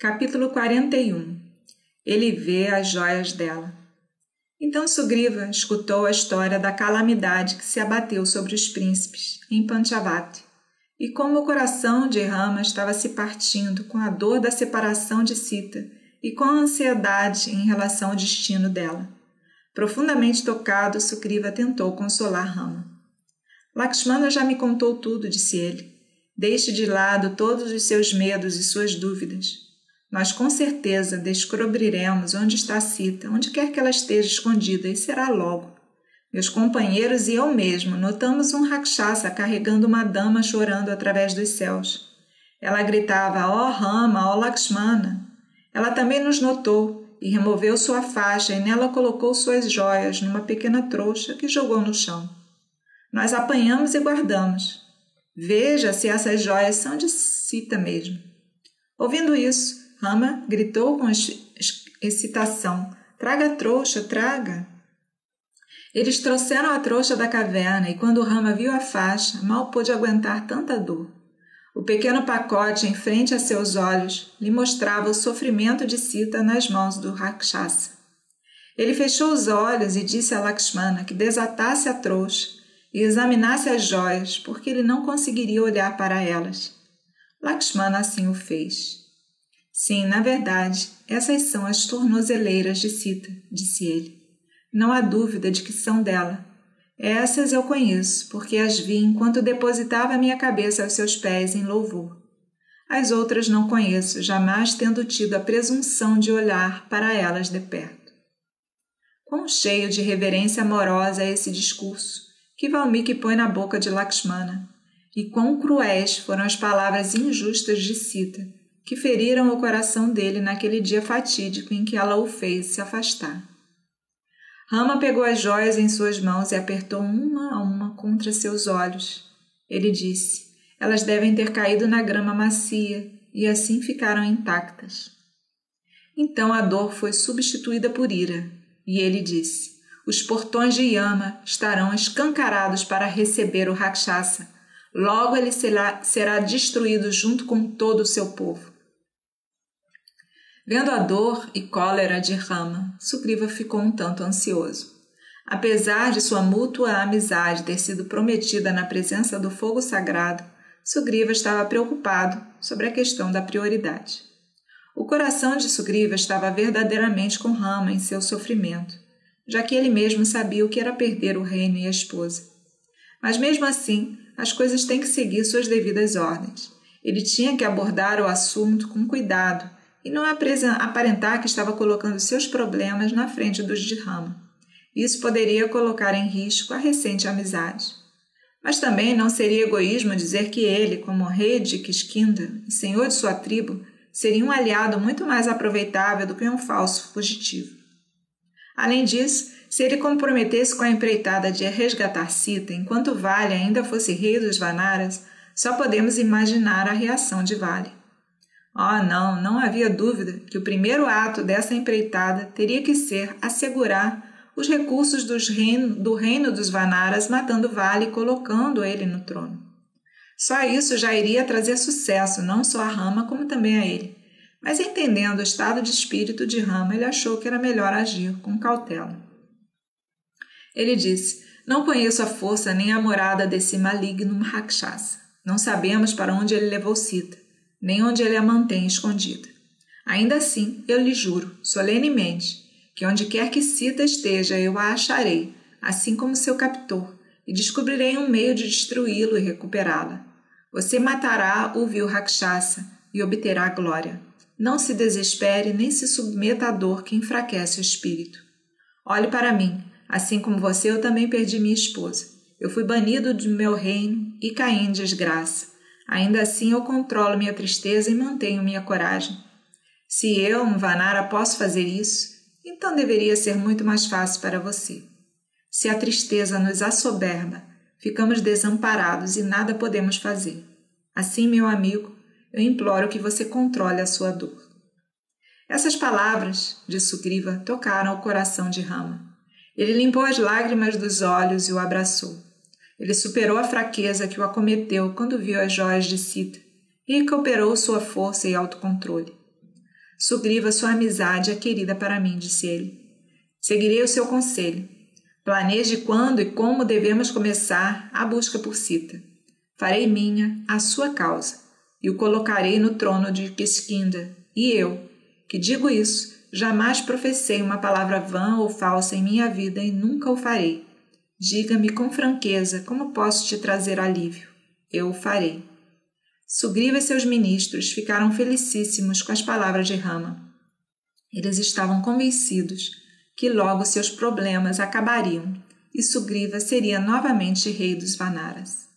Capítulo 41 Ele vê as joias dela. Então Sugriva escutou a história da calamidade que se abateu sobre os príncipes em Panchavati, e como o coração de Rama estava se partindo com a dor da separação de Sita e com a ansiedade em relação ao destino dela. Profundamente tocado, Sugriva tentou consolar Rama. Lakshmana já me contou tudo, disse ele. Deixe de lado todos os seus medos e suas dúvidas. Nós com certeza descobriremos onde está Sita, onde quer que ela esteja escondida, e será logo. Meus companheiros e eu mesmo notamos um rakshasa carregando uma dama chorando através dos céus. Ela gritava, ó oh Rama, ó oh Lakshmana. Ela também nos notou e removeu sua faixa e nela colocou suas joias numa pequena trouxa que jogou no chão. Nós apanhamos e guardamos. Veja se essas joias são de Sita mesmo. Ouvindo isso, Rama gritou com excitação: Traga a trouxa, traga! Eles trouxeram a trouxa da caverna e quando Rama viu a faixa, mal pôde aguentar tanta dor. O pequeno pacote em frente a seus olhos lhe mostrava o sofrimento de Sita nas mãos do Rakshasa. Ele fechou os olhos e disse a Lakshmana que desatasse a trouxa e examinasse as joias, porque ele não conseguiria olhar para elas. Lakshmana assim o fez. Sim, na verdade, essas são as tornozeleiras de Sita, disse ele. Não há dúvida de que são dela. Essas eu conheço, porque as vi enquanto depositava minha cabeça aos seus pés em louvor. As outras não conheço, jamais tendo tido a presunção de olhar para elas de perto. Quão cheio de reverência amorosa é esse discurso que Valmiki põe na boca de Lakshmana, e quão cruéis foram as palavras injustas de Sita, que feriram o coração dele naquele dia fatídico em que ela o fez se afastar. Rama pegou as joias em suas mãos e apertou uma a uma contra seus olhos. Ele disse: Elas devem ter caído na grama macia e assim ficaram intactas. Então a dor foi substituída por ira, e ele disse: Os portões de Yama estarão escancarados para receber o Rakshasa. Logo ele será, será destruído junto com todo o seu povo. Vendo a dor e cólera de Rama, Sugriva ficou um tanto ansioso. Apesar de sua mútua amizade ter sido prometida na presença do fogo sagrado, Sugriva estava preocupado sobre a questão da prioridade. O coração de Sugriva estava verdadeiramente com Rama em seu sofrimento, já que ele mesmo sabia o que era perder o reino e a esposa. Mas mesmo assim, as coisas têm que seguir suas devidas ordens. Ele tinha que abordar o assunto com cuidado e não aparentar que estava colocando seus problemas na frente dos de Rama. Isso poderia colocar em risco a recente amizade. Mas também não seria egoísmo dizer que ele, como rei de Kiskinda e senhor de sua tribo, seria um aliado muito mais aproveitável do que um falso fugitivo. Além disso, se ele comprometesse com a empreitada de resgatar Sita enquanto Vale ainda fosse rei dos Vanaras, só podemos imaginar a reação de Vale. Oh, não, não havia dúvida que o primeiro ato dessa empreitada teria que ser assegurar os recursos reino, do reino dos Vanaras, matando Vale e colocando ele no trono. Só isso já iria trazer sucesso não só a Rama, como também a ele. Mas entendendo o estado de espírito de Rama, ele achou que era melhor agir com cautela. Ele disse: Não conheço a força nem a morada desse maligno Rakshasa. Não sabemos para onde ele levou Sita nem onde ele a mantém escondida. Ainda assim, eu lhe juro, solenemente, que onde quer que Sita esteja, eu a acharei, assim como seu captor, e descobrirei um meio de destruí-lo e recuperá-la. Você matará o vil Rakshasa e obterá glória. Não se desespere nem se submeta à dor que enfraquece o espírito. Olhe para mim, assim como você, eu também perdi minha esposa. Eu fui banido do meu reino e caí em desgraça. Ainda assim eu controlo minha tristeza e mantenho minha coragem. Se eu, um Vanara, posso fazer isso, então deveria ser muito mais fácil para você. Se a tristeza nos assoberba, ficamos desamparados e nada podemos fazer. Assim, meu amigo, eu imploro que você controle a sua dor. Essas palavras de Sugriva tocaram o coração de Rama. Ele limpou as lágrimas dos olhos e o abraçou. Ele superou a fraqueza que o acometeu quando viu as joias de Sita e recuperou sua força e autocontrole. Sugriva, sua amizade é querida para mim, disse ele. Seguirei o seu conselho. Planeje quando e como devemos começar a busca por Sita. Farei minha a sua causa e o colocarei no trono de Kiskinda. E eu, que digo isso, jamais professei uma palavra vã ou falsa em minha vida e nunca o farei. Diga-me com franqueza como posso te trazer alívio. Eu o farei. Sugriva e seus ministros ficaram felicíssimos com as palavras de Rama. Eles estavam convencidos que logo seus problemas acabariam e Sugriva seria novamente rei dos Vanaras.